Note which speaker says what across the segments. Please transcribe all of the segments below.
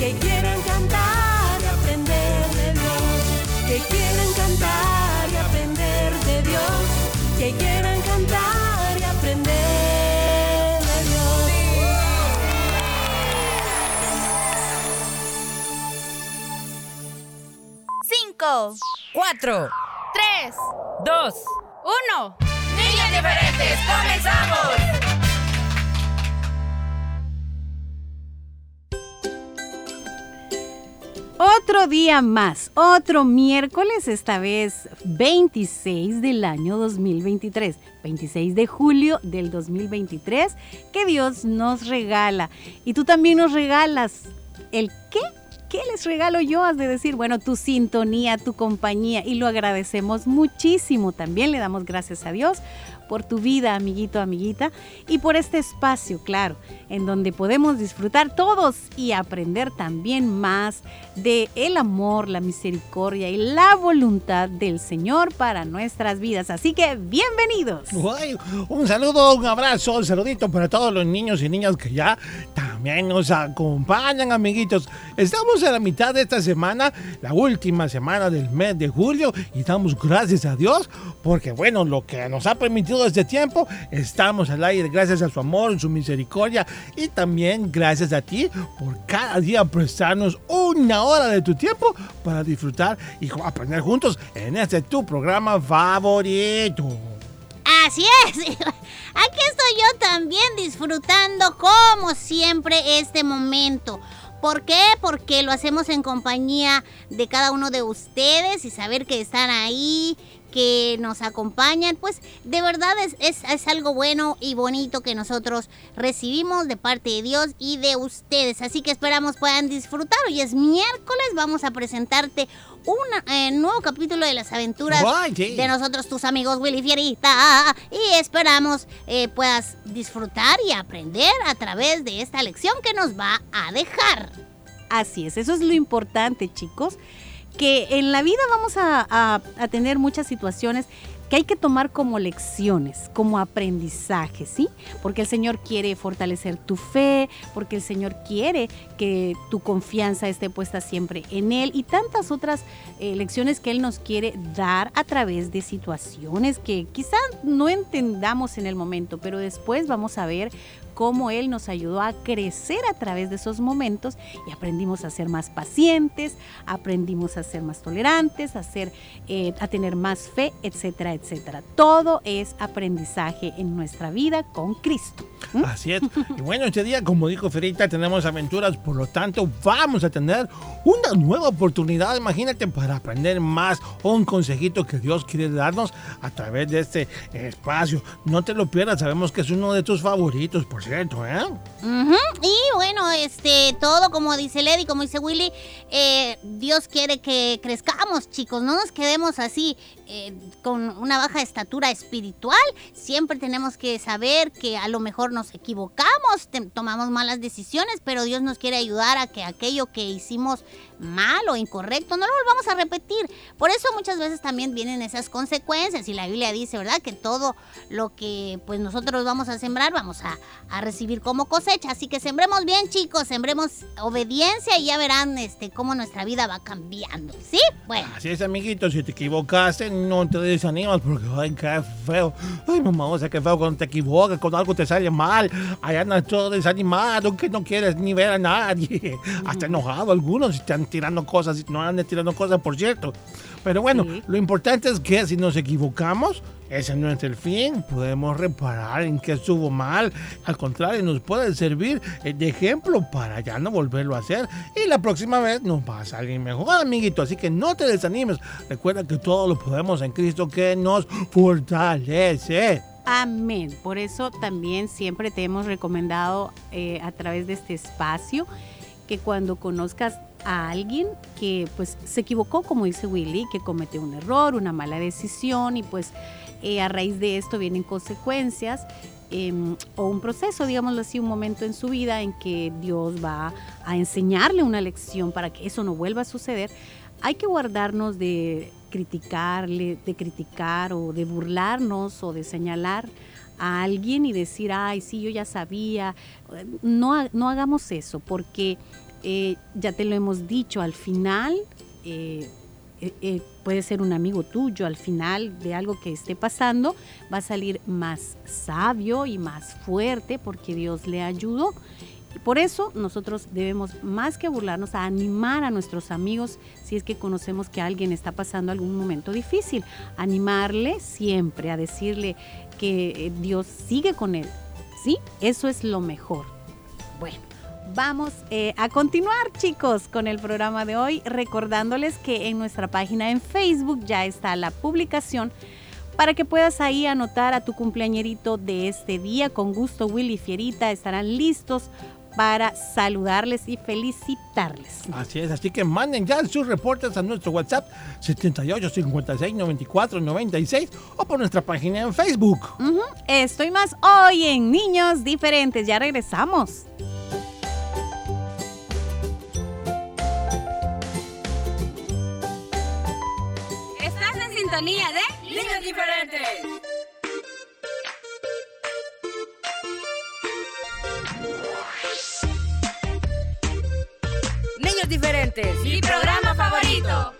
Speaker 1: que quieran cantar y aprender de Dios, que quieran cantar y aprender de Dios, que quieran cantar y aprender de Dios.
Speaker 2: Cinco,
Speaker 3: Cuatro,
Speaker 2: tres,
Speaker 3: dos,
Speaker 2: uno.
Speaker 4: Niños diferentes, comenzamos.
Speaker 5: Otro día más, otro miércoles, esta vez 26 del año 2023, 26 de julio del 2023, que Dios nos regala. Y tú también nos regalas el qué. ¿Qué les regalo yo? Has de decir, bueno, tu sintonía, tu compañía, y lo agradecemos muchísimo. También le damos gracias a Dios por tu vida, amiguito, amiguita, y por este espacio, claro, en donde podemos disfrutar todos y aprender también más de el amor, la misericordia y la voluntad del Señor para nuestras vidas. Así que bienvenidos.
Speaker 6: Un saludo, un abrazo, un saludito para todos los niños y niñas que ya también nos acompañan, amiguitos. Estamos a la mitad de esta semana, la última semana del mes de julio, y damos gracias a Dios porque, bueno, lo que nos ha permitido este tiempo, estamos al aire gracias a su amor, su misericordia, y también gracias a ti por cada día prestarnos una hora de tu tiempo para disfrutar y aprender juntos en este tu programa favorito.
Speaker 7: Así es. Aquí estoy yo también disfrutando como siempre este momento. ¿Por qué? Porque lo hacemos en compañía de cada uno de ustedes y saber que están ahí, que nos acompañan, pues de verdad es, es, es, algo bueno y bonito que nosotros recibimos de parte de Dios y de ustedes. Así que esperamos puedan disfrutar. Hoy es miércoles, vamos a presentarte un eh, nuevo capítulo de las aventuras
Speaker 6: Guay, sí.
Speaker 7: de nosotros, tus amigos Willy Fierita. Y esperamos eh, puedas disfrutar y aprender a través de esta lección que nos va a dejar.
Speaker 5: Así es, eso es lo importante, chicos, que en la vida vamos a, a- tener muchas situaciones que hay que tomar como lecciones, como aprendizaje, ¿sí? Porque el Señor quiere fortalecer tu fe, porque el Señor quiere que tu confianza esté puesta siempre en Él y tantas otras eh, lecciones que Él nos quiere dar a través de situaciones que quizás no entendamos en el momento, pero después vamos a ver cómo Él nos ayudó a crecer a través de esos momentos y aprendimos a ser más pacientes, aprendimos a ser más tolerantes, a, ser, eh, a tener más fe, etcétera, etcétera. Todo es aprendizaje en nuestra vida con Cristo. ¿Mm?
Speaker 6: Así es. Y bueno, este día, como dijo Ferita, tenemos aventuras, por lo tanto, vamos a tener una nueva oportunidad, imagínate, para aprender más un consejito que Dios quiere darnos a través de este espacio. No te lo pierdas, sabemos que es uno de tus favoritos, por ¿eh?
Speaker 7: Y bueno, este, todo como dice Lady, como dice Willy, eh, Dios quiere que crezcamos, chicos, no nos quedemos así eh, con una baja estatura espiritual. Siempre tenemos que saber que a lo mejor nos equivocamos, tomamos malas decisiones, pero Dios nos quiere ayudar a que aquello que hicimos mal o incorrecto no lo volvamos a repetir. Por eso muchas veces también vienen esas consecuencias y la Biblia dice, ¿verdad? Que todo lo que pues nosotros vamos a sembrar vamos a, a recibir como cosecha. Así que sembremos bien, chicos, sembremos obediencia y ya verán este cómo nuestra vida va cambiando. ¿Sí? Bueno.
Speaker 6: Así es, amiguito, si te equivocaste, no te desanimas porque, ay, qué feo. Ay, mamá, o sea, qué feo cuando te equivocas, cuando algo te sale mal. Ahí andas todo desanimado, que no quieres ni ver a nadie. Hasta enojado algunos, están tirando cosas, no andan tirando cosas, por cierto. Pero bueno,
Speaker 5: Sí.
Speaker 6: lo importante es que si nos equivocamos, ese no es el fin. Podemos reparar en qué estuvo mal. Al contrario, nos puede servir eh, de ejemplo para ya no volverlo a hacer. Y la próxima vez nos va a salir mejor, amiguito. Así que no te desanimes. Recuerda que todo lo podemos en Cristo que nos fortalece.
Speaker 5: Amén. Por eso también siempre te hemos recomendado eh, a través de este espacio que cuando conozcas a alguien que pues se equivocó, como dice Willy, que cometió un error, una mala decisión y pues eh, a raíz de esto vienen consecuencias em, o un proceso, digámoslo así, un momento en su vida en que Dios va a enseñarle una lección para que eso no vuelva a suceder, hay que guardarnos de criticarle, de criticar o de burlarnos o de señalar a alguien y decir, ay, sí, yo ya sabía. No, no hagamos eso porque eh, ya te lo hemos dicho, al final eh, eh, puede ser un amigo tuyo, al final de algo que esté pasando, va a salir más sabio y más fuerte porque Dios le ayudó. Y Por eso nosotros debemos, más que burlarnos, a animar a nuestros amigos si es que conocemos que alguien está pasando algún momento difícil. Animarle siempre, a decirle que eh, Dios sigue con él. ¿Sí? Eso es lo mejor. Bueno, vamos eh, a continuar chicos con el programa de hoy, recordándoles que en nuestra página en Facebook ya está la publicación para que puedas ahí anotar a tu cumpleañerito de este día. Con gusto, Willy Fierita estarán listos para saludarles y felicitarles.
Speaker 6: Así es, así que manden ya sus reportes a nuestro WhatsApp 78 56 94 96 o por nuestra página en Facebook.
Speaker 5: Estoy más hoy en Niños Diferentes. Ya regresamos.
Speaker 2: Mi programa favorito.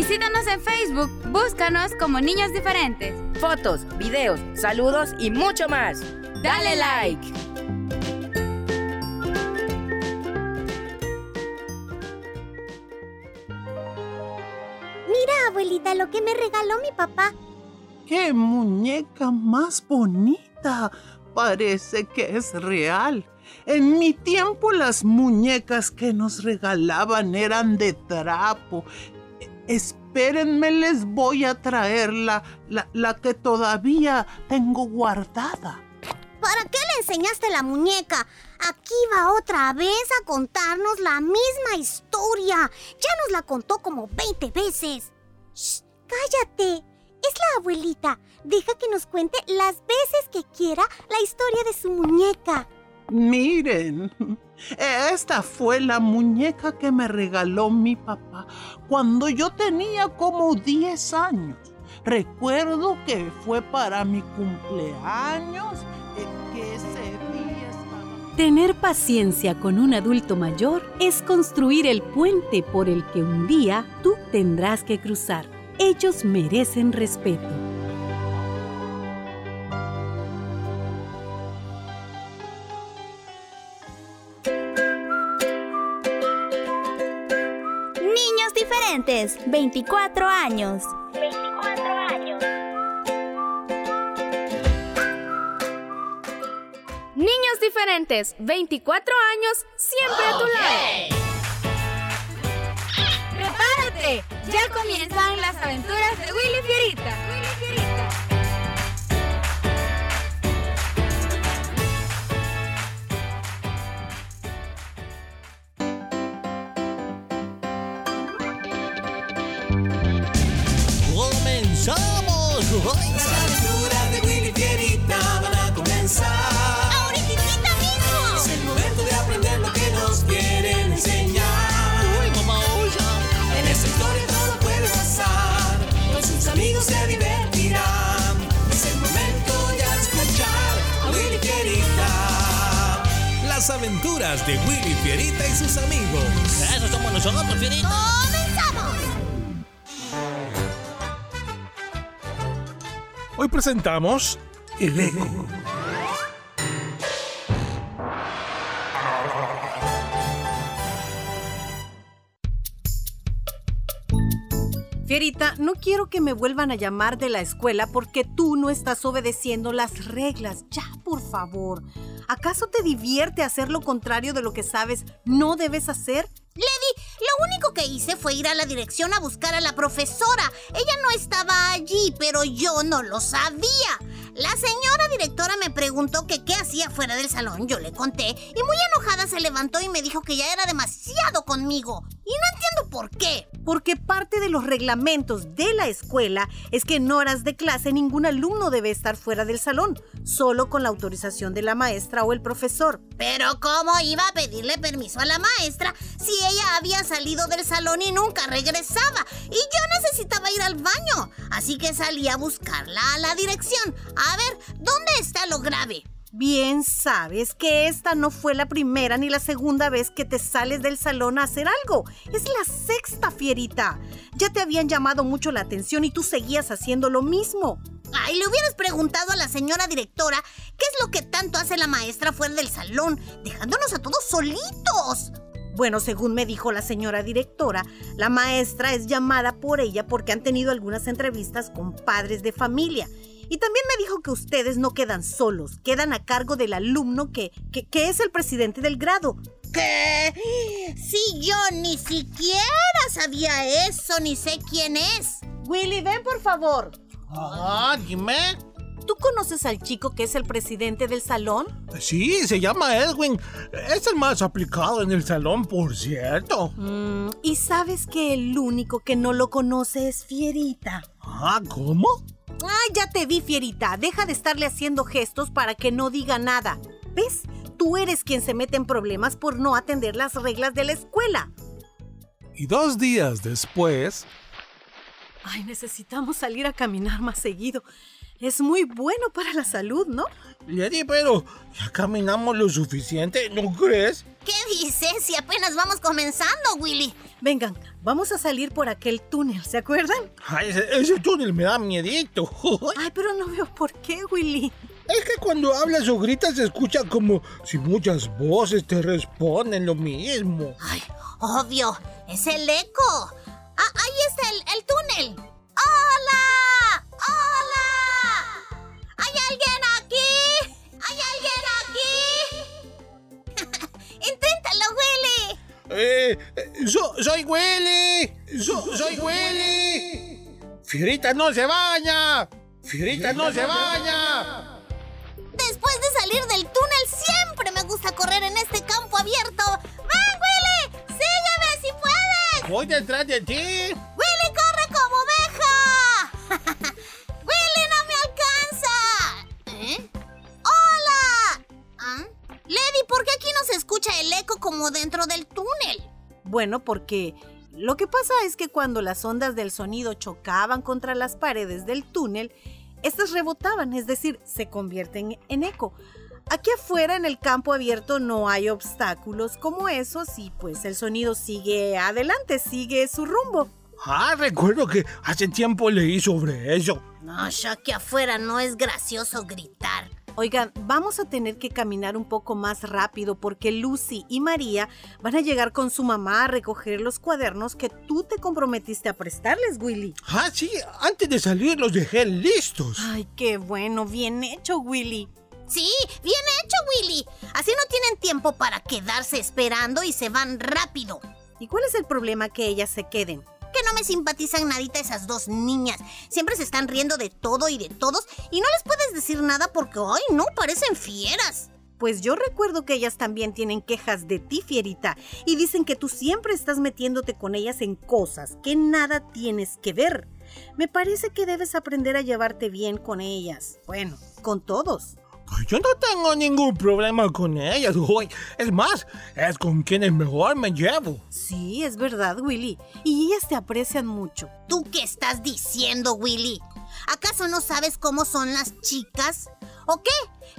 Speaker 4: Visítanos en Facebook, búscanos como Niños Diferentes.
Speaker 8: Fotos, videos, saludos y mucho más.
Speaker 4: Dale like.
Speaker 7: Mira, abuelita, lo que me regaló mi papá.
Speaker 9: ¡Qué muñeca más bonita! Parece que es real. En mi tiempo las muñecas que nos regalaban eran de trapo. Espérenme, les voy a traer la, la, la que todavía tengo guardada.
Speaker 7: ¿Para qué le enseñaste la muñeca? Aquí va otra vez a contarnos la misma historia. Ya nos la contó como 20 veces. Shh, cállate. Es la abuelita. Deja que nos cuente las veces que quiera la historia de su muñeca.
Speaker 9: Miren, esta fue la muñeca que me regaló mi papá cuando yo tenía como 10 años. Recuerdo que fue para mi cumpleaños, que.
Speaker 10: Tener paciencia con un adulto mayor es construir el puente por el que un día tú tendrás que cruzar. Ellos merecen respeto.
Speaker 11: Diferentes, 24 años. Niños Diferentes, 24 años, siempre a tu lado.
Speaker 4: ¡Prepárate! Ya comienzan las aventuras de Willy Fierita. Willy Fierita.
Speaker 6: Presentamos El Eco.
Speaker 10: Fierita, no quiero que me vuelvan a llamar de la escuela porque tú no estás obedeciendo las reglas. Ya, por favor. ¿Acaso te divierte hacer lo contrario de lo que sabes no debes hacer?
Speaker 7: Lady, lo único que hice fue ir a la dirección a buscar a la profesora. Ella no estaba allí, pero yo no lo sabía. La señora directora me preguntó que qué hacía fuera del salón. Yo le conté y muy enojada se levantó y me dijo que ya era demasiado conmigo. Y no entiendo por qué.
Speaker 10: Porque parte de los reglamentos de la escuela es que en horas de clase ningún alumno debe estar fuera del salón, solo con la autorización de la maestra o el profesor.
Speaker 7: Pero ¿cómo iba a pedirle permiso a la maestra si ella había salido del salón y nunca regresaba? Y yo necesitaba ir al baño. Así que salí a buscarla a la dirección. A ver, ¿dónde está lo grave?
Speaker 10: Bien sabes que esta no fue la primera ni la segunda vez que te sales del salón a hacer algo. Es la sexta, fierita. Ya te habían llamado mucho la atención y tú seguías haciendo lo mismo.
Speaker 7: Ay, le hubieras preguntado a la señora directora qué es lo que tanto hace la maestra fuera del salón, dejándonos a todos solitos.
Speaker 10: Bueno, según me dijo la señora directora, la maestra es llamada por ella porque han tenido algunas entrevistas con padres de familia. Y también me dijo que ustedes no quedan solos, quedan a cargo del alumno que, que, que es el presidente del grado.
Speaker 7: ¿Qué? Si yo ni siquiera sabía eso, ni sé quién es.
Speaker 10: Willy, ven por favor.
Speaker 6: Ah, dime.
Speaker 10: ¿Tú conoces al chico que es el presidente del salón?
Speaker 6: Sí, se llama Edwin. Es el más aplicado en el salón, por cierto.
Speaker 10: Mm, y sabes que el único que no lo conoce es Fierita.
Speaker 6: Ah, ¿cómo?
Speaker 10: Ay, ya te vi, fierita. Deja de estarle haciendo gestos para que no diga nada. ¿Ves? Tú eres quien se mete en problemas por no atender las reglas de la escuela.
Speaker 12: Y dos días después,
Speaker 10: Ay, necesitamos salir a caminar más seguido. Es muy bueno para la salud, ¿no?
Speaker 6: Lady, pero ya caminamos lo suficiente, ¿no crees?
Speaker 7: ¿Qué dices si apenas vamos comenzando, Willy?
Speaker 10: Vengan, vamos a salir por aquel túnel, ¿se acuerdan?
Speaker 6: Ay, ese, ese túnel me da miedito.
Speaker 10: Ay, pero no veo por qué, Willy.
Speaker 6: Es que cuando hablas o gritas se escucha como si muchas voces te responden lo mismo.
Speaker 7: Ay, obvio, es el eco. Ah, ahí está el, el túnel.
Speaker 6: Eh, so- soy Willy. So- soy Willy. Fierita no se baña. Fierita no se baña.
Speaker 7: Después de salir del túnel, siempre me gusta correr en este campo abierto. ¡Ven, Willy! ¡Sígueme si puedes!
Speaker 6: Voy detrás de ti.
Speaker 7: Como dentro del túnel?
Speaker 10: Bueno, porque lo que pasa es que cuando las ondas del sonido chocaban contra las paredes del túnel, estas rebotaban, es decir, se convierten en eco. Aquí afuera en el campo abierto no hay obstáculos como esos y pues el sonido sigue adelante, sigue su rumbo.
Speaker 6: Ah, recuerdo que hace tiempo leí sobre eso.
Speaker 7: No, ya que afuera no es gracioso gritar.
Speaker 10: Oigan, vamos a tener que caminar un poco más rápido porque Lucy y María van a llegar con su mamá a recoger los cuadernos que tú te comprometiste a prestarles, Willy.
Speaker 6: Ah, sí, antes de salir los dejé listos.
Speaker 10: Ay, qué bueno, bien hecho, Willy.
Speaker 7: Sí, bien hecho, Willy. Así no tienen tiempo para quedarse esperando y se van rápido.
Speaker 10: ¿Y cuál es el problema que ellas se queden?
Speaker 7: Que no me simpatizan nadita esas dos niñas. Siempre se están riendo de todo y de todos y no les puedes decir nada porque, ay, no, parecen fieras.
Speaker 10: Pues yo recuerdo que ellas también tienen quejas de ti, Fierita, y dicen que tú siempre estás metiéndote con ellas en cosas que nada tienes que ver. Me parece que debes aprender a llevarte bien con ellas. Bueno, con todos.
Speaker 6: Pues yo no tengo ningún problema con ellas, güey. Es más, es con quienes mejor me llevo.
Speaker 10: Sí, es verdad, Willy. Y ellas te aprecian mucho.
Speaker 7: ¿Tú qué estás diciendo, Willy? ¿Acaso no sabes cómo son las chicas? ¿O qué?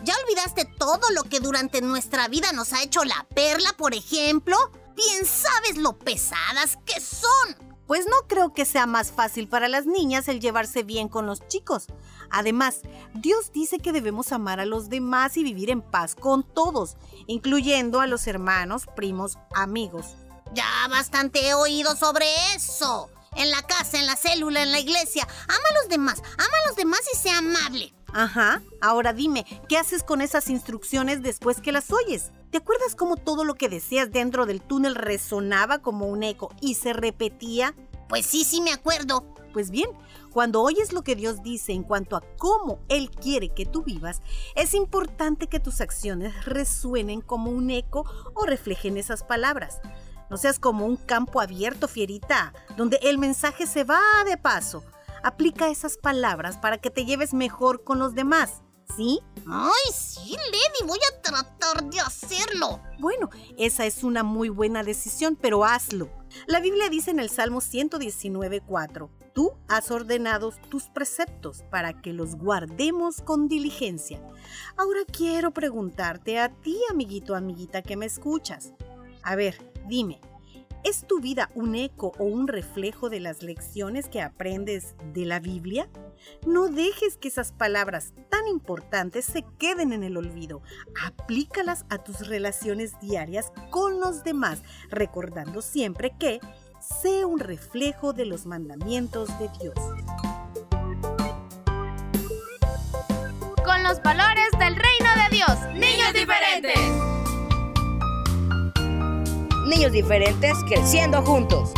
Speaker 7: ¿Ya olvidaste todo lo que durante nuestra vida nos ha hecho la perla, por ejemplo? Bien sabes lo pesadas que son.
Speaker 10: Pues no creo que sea más fácil para las niñas el llevarse bien con los chicos. Además, Dios dice que debemos amar a los demás y vivir en paz con todos, incluyendo a los hermanos, primos, amigos.
Speaker 7: Ya bastante he oído sobre eso. En la casa, en la célula, en la iglesia. Ama a los demás, ama a los demás y sea amable.
Speaker 10: Ajá, ahora dime, ¿qué haces con esas instrucciones después que las oyes? ¿Te acuerdas cómo todo lo que decías dentro del túnel resonaba como un eco y se repetía?
Speaker 7: Pues sí, sí me acuerdo.
Speaker 10: Pues bien, cuando oyes lo que Dios dice en cuanto a cómo Él quiere que tú vivas, es importante que tus acciones resuenen como un eco o reflejen esas palabras. No seas como un campo abierto, fierita, donde el mensaje se va de paso. Aplica esas palabras para que te lleves mejor con los demás. ¿Sí?
Speaker 7: Ay, sí, Lady, voy a tratar de hacerlo.
Speaker 10: Bueno, esa es una muy buena decisión, pero hazlo. La Biblia dice en el Salmo 119.4, Tú has ordenado tus preceptos para que los guardemos con diligencia. Ahora quiero preguntarte a ti, amiguito, amiguita, que me escuchas. A ver, dime, ¿es tu vida un eco o un reflejo de las lecciones que aprendes de la Biblia? No dejes que esas palabras tan importantes se queden en el olvido. Aplícalas a tus relaciones diarias con los demás, recordando siempre que sé un reflejo de los mandamientos de Dios.
Speaker 4: Con los valores del reino de Dios. Niños diferentes.
Speaker 13: Niños diferentes creciendo juntos.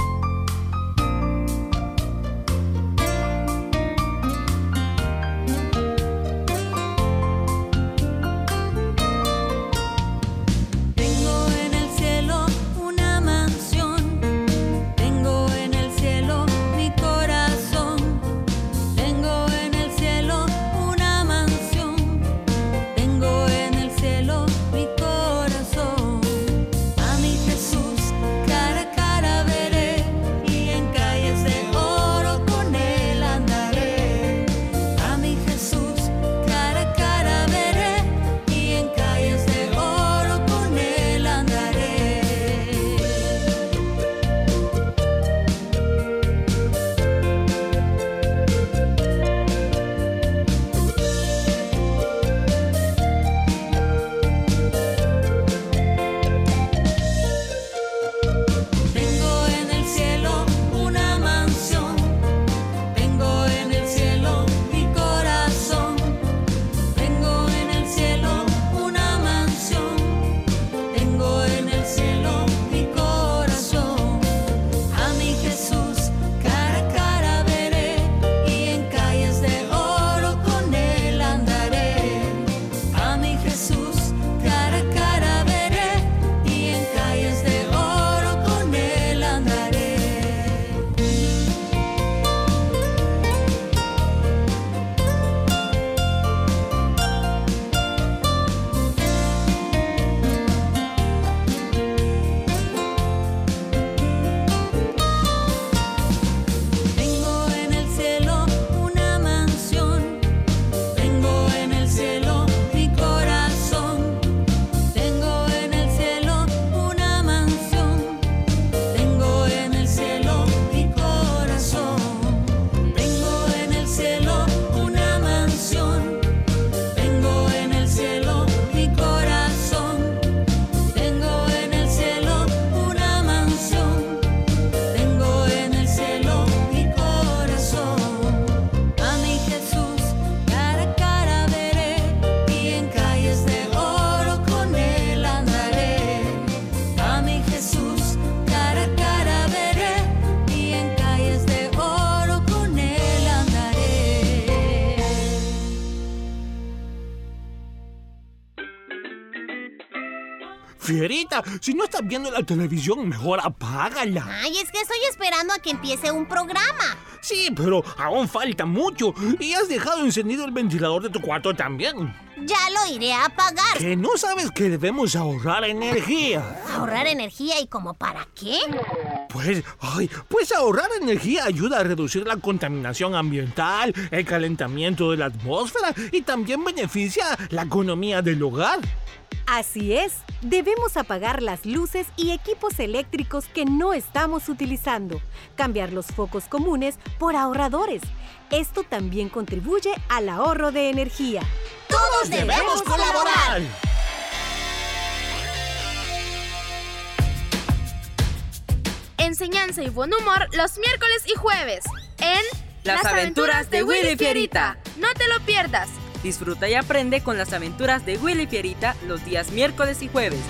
Speaker 6: Si no estás viendo la televisión, mejor apágala.
Speaker 7: Ay, es que estoy esperando a que empiece un programa.
Speaker 6: Sí, pero aún falta mucho. Y has dejado encendido el ventilador de tu cuarto también.
Speaker 7: Ya lo iré a apagar.
Speaker 6: ¿Que no sabes que debemos ahorrar energía?
Speaker 7: ¿Ahorrar energía y como para qué?
Speaker 6: Pues, ay, pues ahorrar energía ayuda a reducir la contaminación ambiental, el calentamiento de la atmósfera y también beneficia la economía del hogar.
Speaker 14: Así es, debemos apagar las luces y equipos eléctricos que no estamos utilizando, cambiar los focos comunes por ahorradores. Esto también contribuye al ahorro de energía.
Speaker 7: ¡Todos debemos colaborar!
Speaker 4: Enseñanza y buen humor los miércoles y jueves en
Speaker 15: Las aventuras de Willy Fierita.
Speaker 4: No te lo pierdas.
Speaker 15: Disfruta y aprende con las aventuras de Willy Fierita los días miércoles y jueves.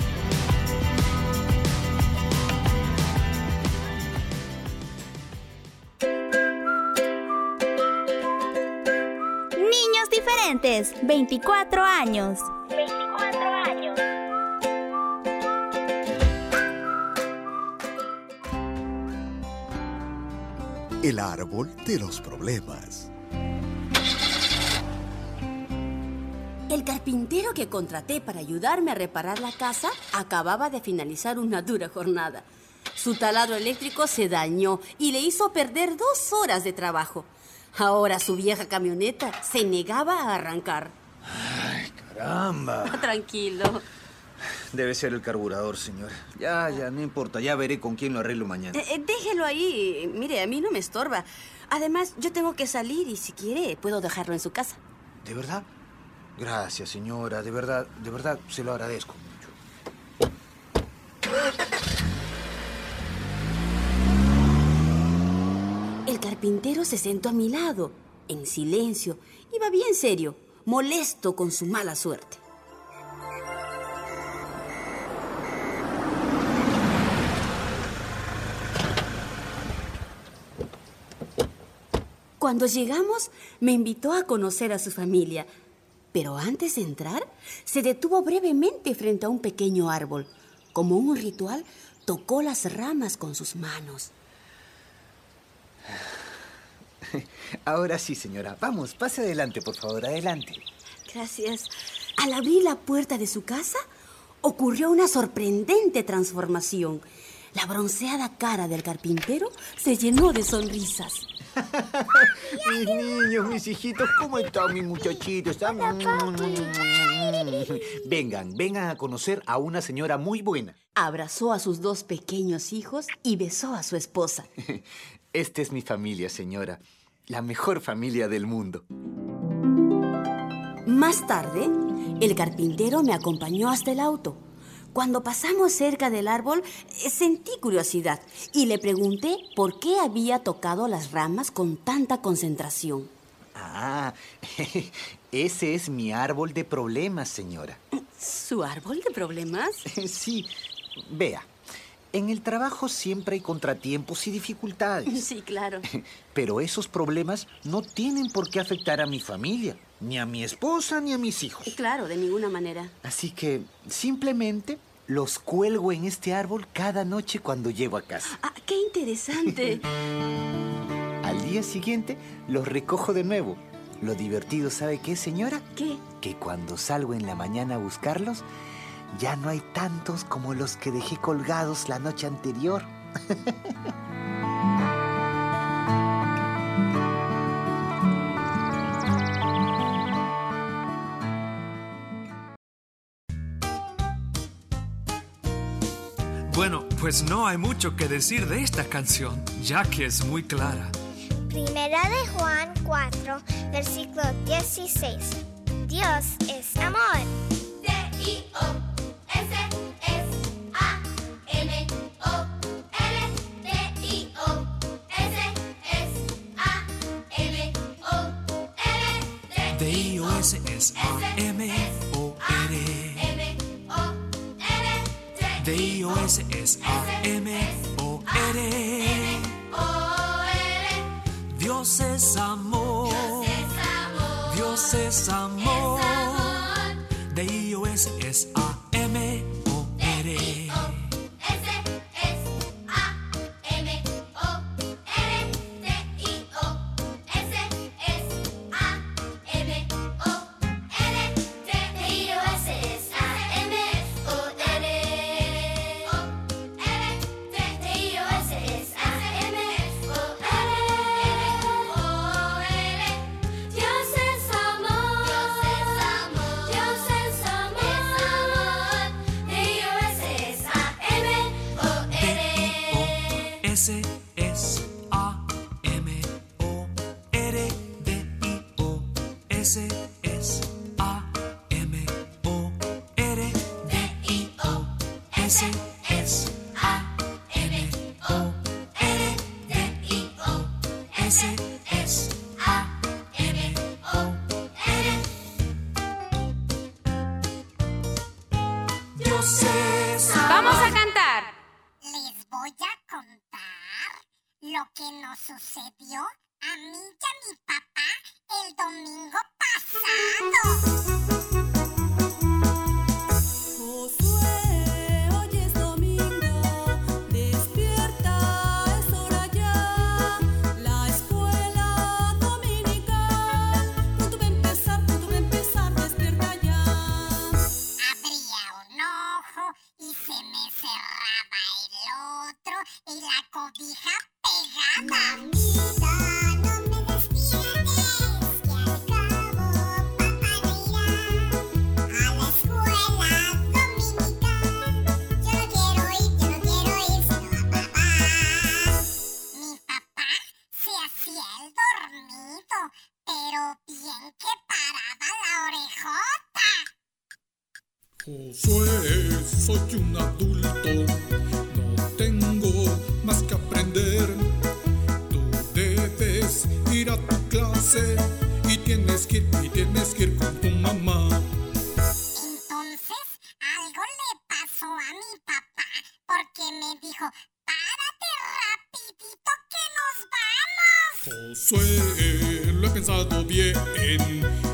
Speaker 2: Niños diferentes, 24 años.
Speaker 16: 24 años.
Speaker 17: El árbol de los problemas.
Speaker 18: El carpintero que contraté para ayudarme a reparar la casa acababa de finalizar una dura jornada. Su taladro eléctrico se dañó y le hizo perder dos horas de trabajo. Ahora su vieja camioneta se negaba a arrancar.
Speaker 19: Caramba.
Speaker 18: Tranquilo.
Speaker 19: Debe ser el carburador, señor. Ya, ya, no importa. Ya veré con quién lo arreglo mañana.
Speaker 18: Eh, eh, déjelo ahí. Mire, a mí no me estorba. Además, yo tengo que salir y si quiere, puedo dejarlo en su casa.
Speaker 19: ¿De verdad? Gracias, señora. De verdad, de verdad, se lo agradezco mucho.
Speaker 18: El carpintero se sentó a mi lado, en silencio. Iba bien serio, molesto con su mala suerte. Cuando llegamos, me invitó a conocer a su familia. Pero antes de entrar, se detuvo brevemente frente a un pequeño árbol. Como un ritual, tocó las ramas con sus manos.
Speaker 19: Ahora sí, señora. Vamos, pase adelante, por favor, adelante.
Speaker 18: Gracias. Al abrir la puerta de su casa, ocurrió una sorprendente transformación. La bronceada cara del carpintero se llenó de sonrisas.
Speaker 19: mis niños, mis hijitos, ¿cómo están mis muchachitos? ¿Están? Vengan, vengan a conocer a una señora muy buena.
Speaker 18: Abrazó a sus dos pequeños hijos y besó a su esposa.
Speaker 19: Esta es mi familia, señora. La mejor familia del mundo.
Speaker 18: Más tarde, el carpintero me acompañó hasta el auto. Cuando pasamos cerca del árbol, eh, sentí curiosidad y le pregunté por qué había tocado las ramas con tanta concentración.
Speaker 19: Ah, ese es mi árbol de problemas, señora.
Speaker 18: ¿Su árbol de problemas?
Speaker 19: Sí, vea. En el trabajo siempre hay contratiempos y dificultades.
Speaker 18: Sí, claro.
Speaker 19: Pero esos problemas no tienen por qué afectar a mi familia, ni a mi esposa, ni a mis hijos.
Speaker 18: Claro, de ninguna manera.
Speaker 19: Así que simplemente los cuelgo en este árbol cada noche cuando llego a casa.
Speaker 18: Ah, qué interesante.
Speaker 19: Al día siguiente los recojo de nuevo. Lo divertido, ¿sabe qué, señora?
Speaker 18: ¿Qué?
Speaker 19: Que cuando salgo en la mañana a buscarlos, ya no hay tantos como los que dejé colgados la noche anterior.
Speaker 20: Bueno, pues no hay mucho que decir de esta canción, ya que es muy clara.
Speaker 16: Primera de Juan 4, versículo 16. Dios es amor.
Speaker 20: Es amor. D-I-O-S es A-M-O-R.
Speaker 16: Bien,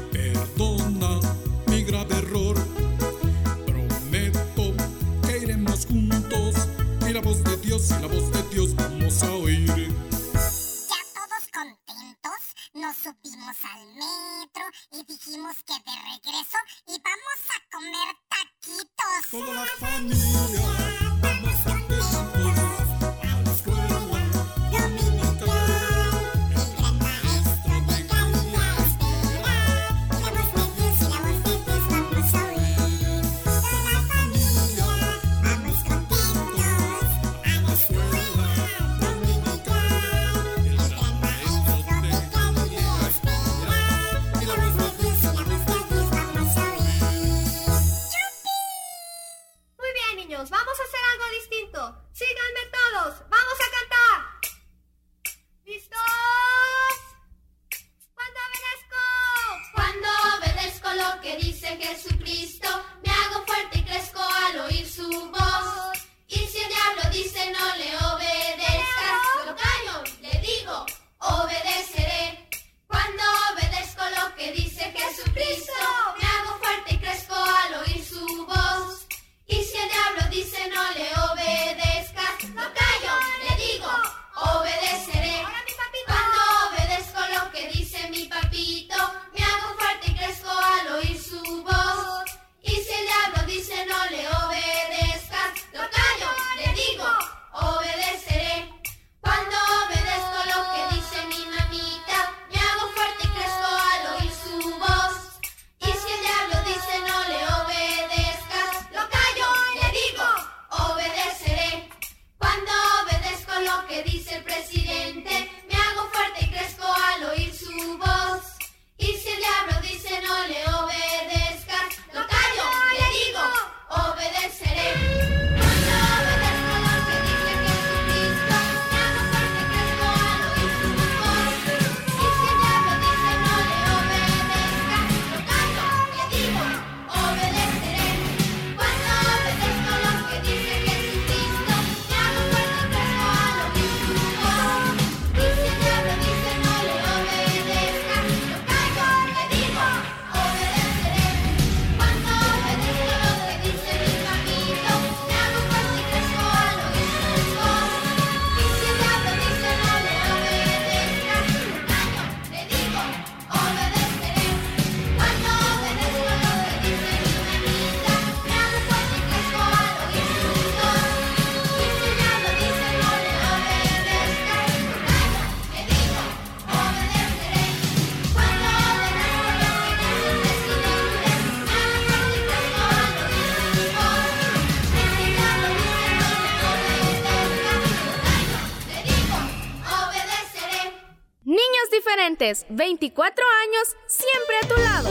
Speaker 4: diferentes, 24 años, siempre a tu lado.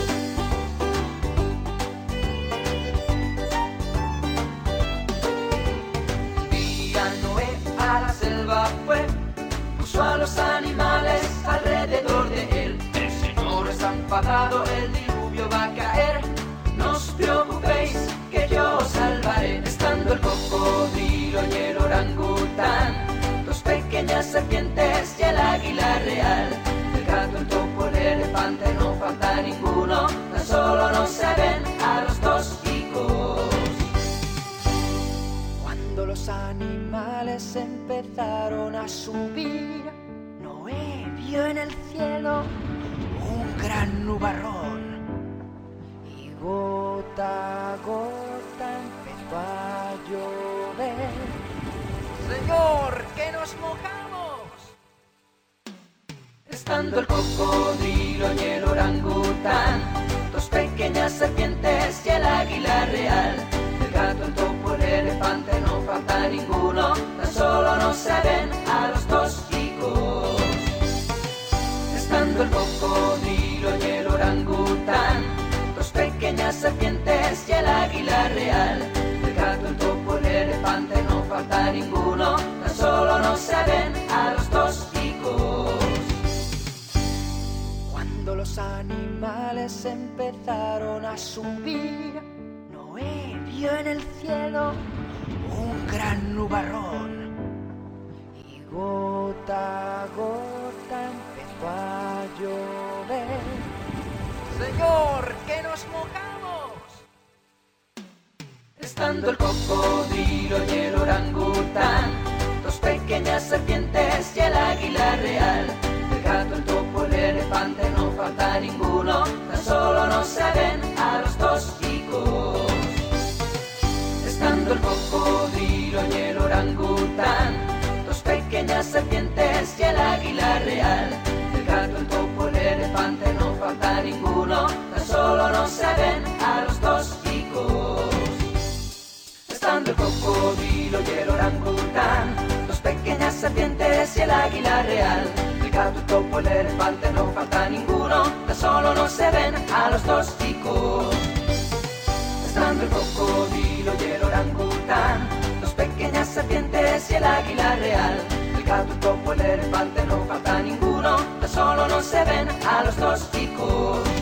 Speaker 3: Noé a la selva fue, puso a los animales alrededor de él. El Señor está enfadado, el diluvio va a caer. No os preocupéis que yo os salvaré. Estando el cocodrilo y el orangután, dos pequeñas serpientes y el águila real. Elefante, no falta ninguno, tan solo no se ven a los dos hijos. Cuando los animales empezaron a subir, Noé vio en el cielo un gran nubarrón. Y gota a gota empezó a llover. Señor, que nos mojamos. Estando el cocodrilo y el orangután, dos pequeñas serpientes y el águila real. El gato, el topo, el elefante, no falta ninguno, tan solo no se ven a los dos hijos. Estando el cocodrilo y el orangután, dos pequeñas serpientes y el águila real. El gato, el topo, el elefante, no falta ninguno, tan solo no se ven a los dos los animales empezaron a subir, Noé vio en el cielo un gran nubarrón. Y gota a gota empezó a llover. Señor, que nos mojamos. Estando el cocodrilo y el orangután, dos pequeñas serpientes y el águila real. El gato, topo, el elefante, no falta ninguno, tan solo no se ven a los dos hijos. Estando el cocodrilo y el orangután, dos pequeñas serpientes y el águila real. El gato, el topo, el elefante, no falta ninguno, tan solo no se ven a los dos hijos. Estando el cocodrilo y el orangután, dos pequeñas serpientes y el águila real. Gato, topo, el elefante, no falta ninguno, tan solo no se ven a los dos hijos. Estando el cocodrilo y el orangután, dos pequeñas serpientes y el águila real. El gato, topo, el elefante, no falta ninguno, tan solo no se ven a los dos hijos.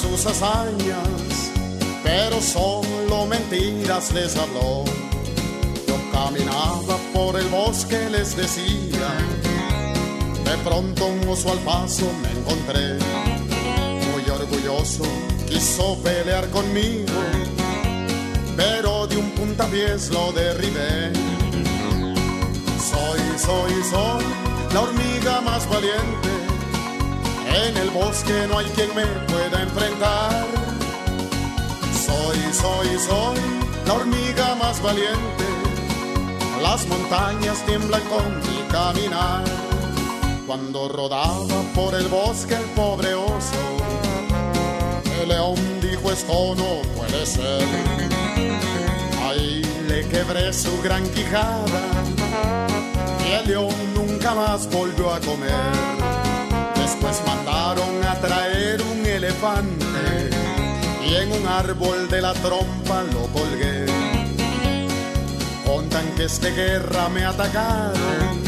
Speaker 21: Sus hazañas, pero solo mentiras les habló. Yo caminaba por el bosque, les decía, de pronto un oso al paso me encontré, muy orgulloso, quiso pelear conmigo, pero de un puntapiés lo derribé. Soy, soy, soy la hormiga más valiente. En el bosque no hay quien me pueda enfrentar. Soy, soy, soy la hormiga más valiente. Las montañas tiemblan con mi caminar. Cuando rodaba por el bosque el pobre oso, el león dijo esto no puede ser. Ahí le quebré su gran quijada y el león nunca más volvió a comer. Después mandaron a traer un elefante y en un árbol de la trompa lo colgué. Contan que esta guerra me atacaron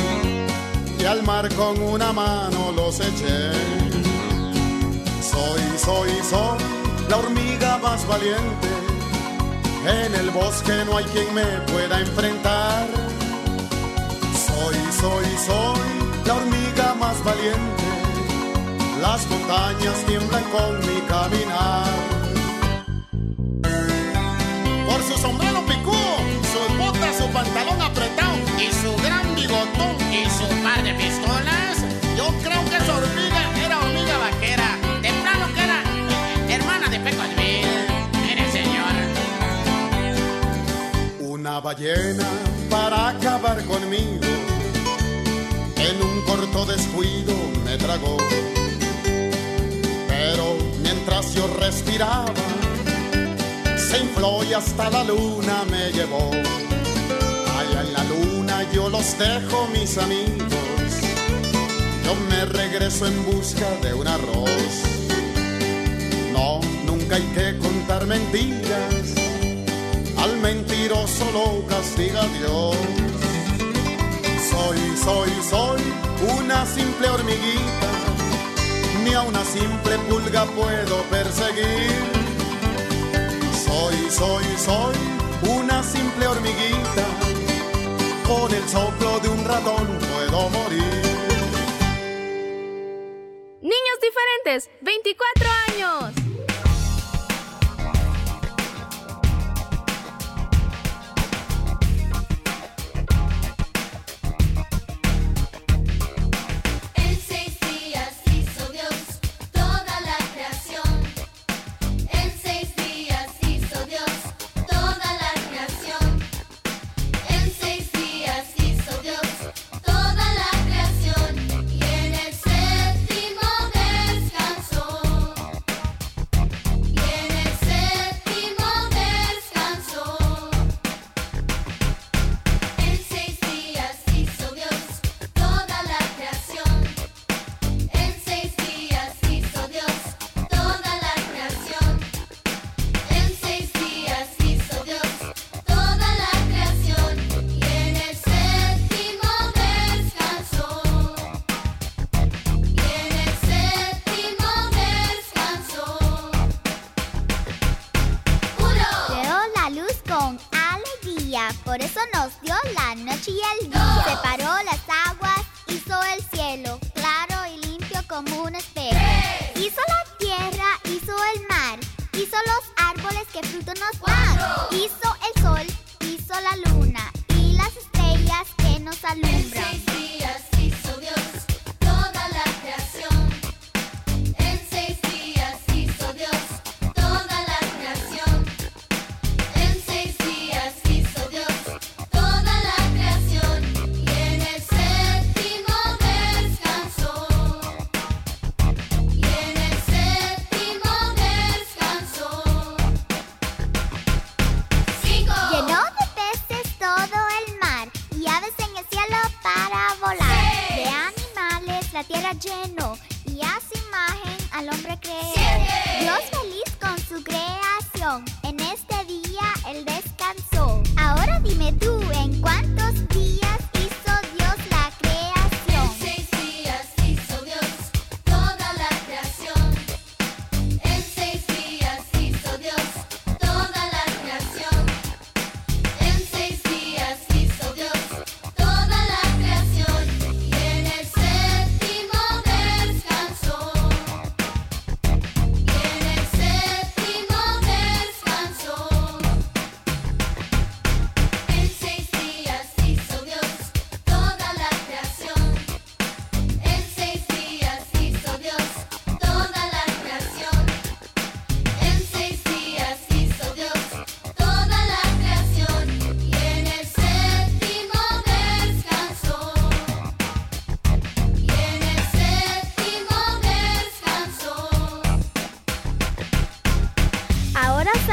Speaker 21: y al mar con una mano los eché. Soy, soy, soy la hormiga más valiente. En el bosque no hay quien me pueda enfrentar. Soy, soy, soy la hormiga más valiente. Las montañas tiemblan con mi caminar.
Speaker 22: Por su sombrero picudo, sus botas, su pantalón apretado y su gran bigotón y su par de pistolas, yo creo que su hormiga era hormiga vaquera. De plano que era hermana de Pecosville. Mire, señor.
Speaker 21: Una ballena para acabar conmigo. En un corto descuido me tragó. Pero mientras yo respiraba, se infló y hasta la luna me llevó. Allá en la luna yo los dejo, mis amigos. Yo me regreso en busca de un arroz. No, nunca hay que contar mentiras. Al mentiroso lo castiga Dios. Soy, soy, soy una simple hormiguita. Ni a una simple pulga puedo perseguir. Soy, soy, soy una simple hormiguita. Con el soplo de un ratón puedo morir.
Speaker 4: Niños diferentes, 24 años.
Speaker 1: como un espejo. Hizo la tierra, hizo el mar, hizo los árboles
Speaker 23: que fruto nos dan. Hizo el sol, hizo la luna y las estrellas que nos alumbran.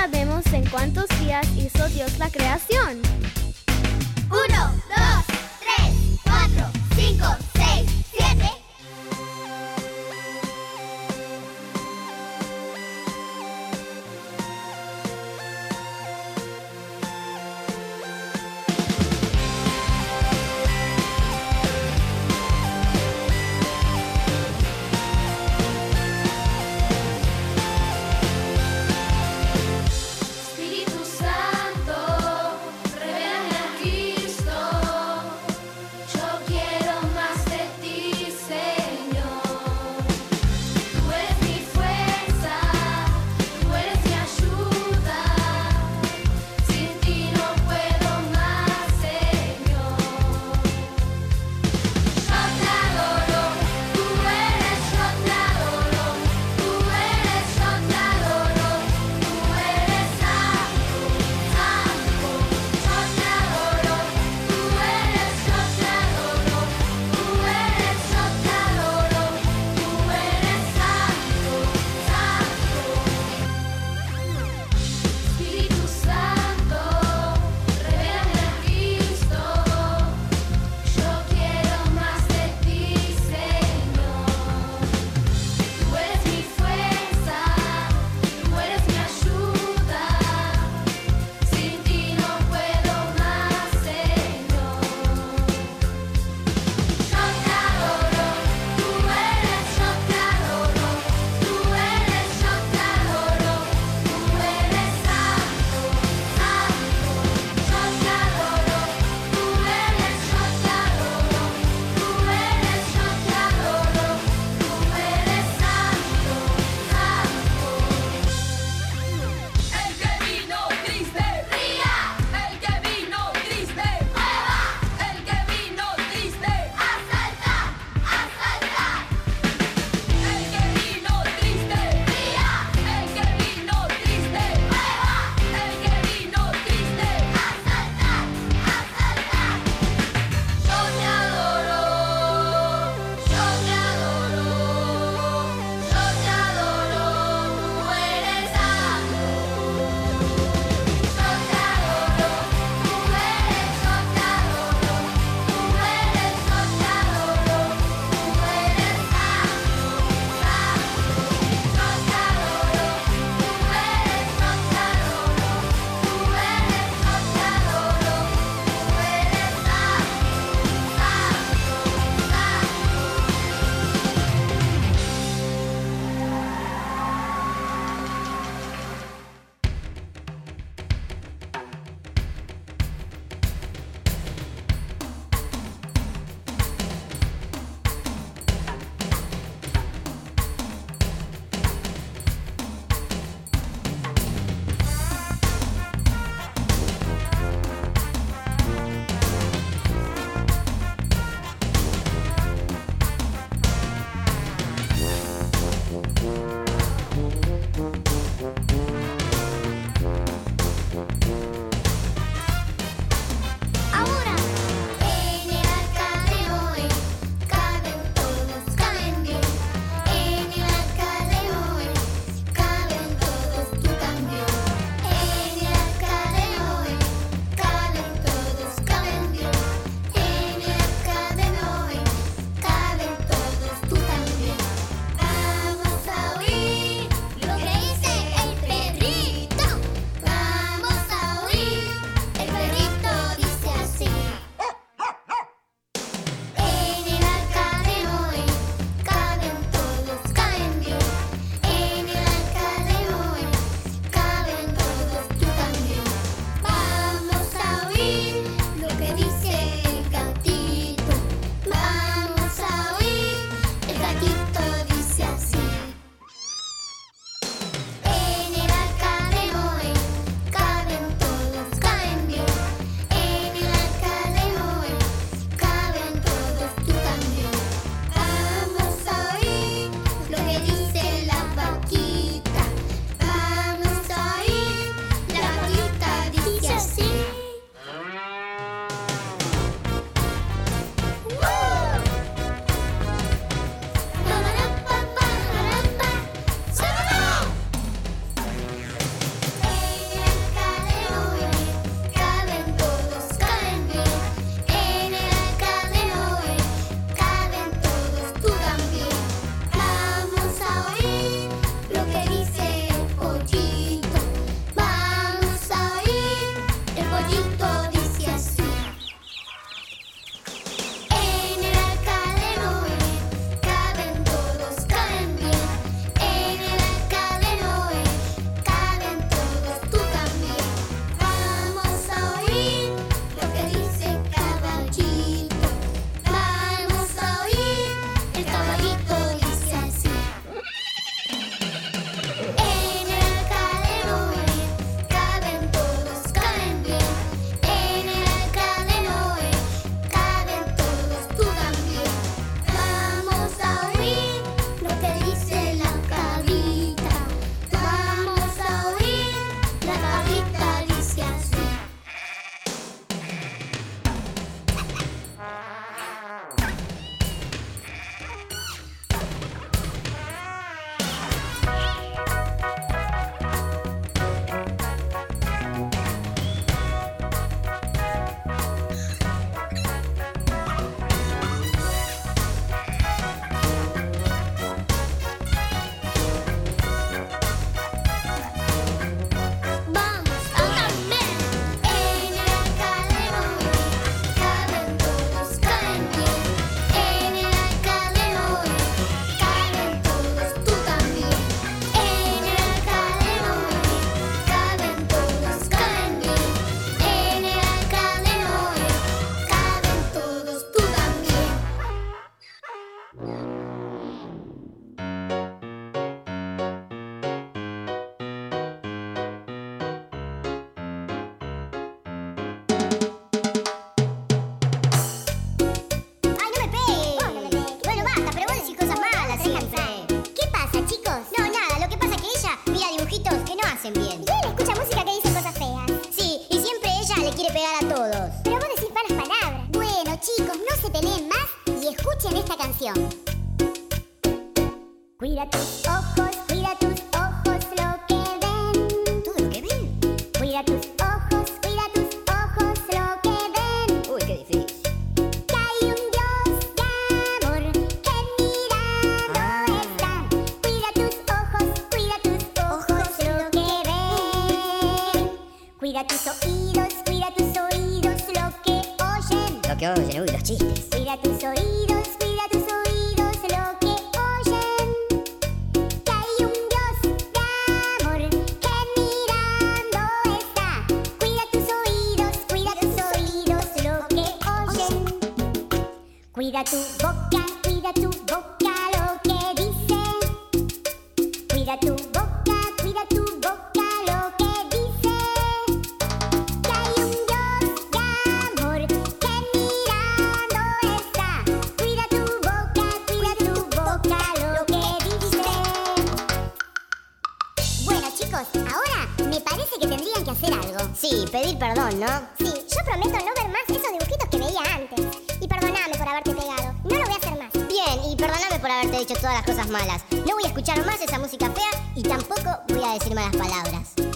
Speaker 23: sabemos en cuántos días hizo Dios la creación.
Speaker 1: Uno, dos.
Speaker 23: y
Speaker 24: tampoco voy a decir malas palabras.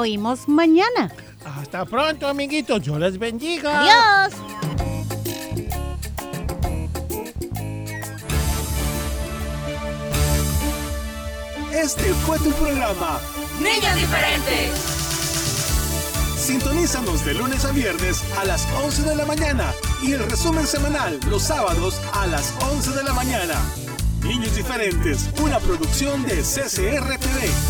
Speaker 10: oímos mañana.
Speaker 6: Hasta pronto, amiguitos. Yo les bendiga.
Speaker 10: Adiós.
Speaker 12: Este fue tu programa.
Speaker 15: Niños diferentes.
Speaker 12: Sintonízanos de lunes a viernes a las 11 de la mañana y el resumen semanal los sábados a las 11 de la mañana. Niños diferentes, una producción de CCRTV.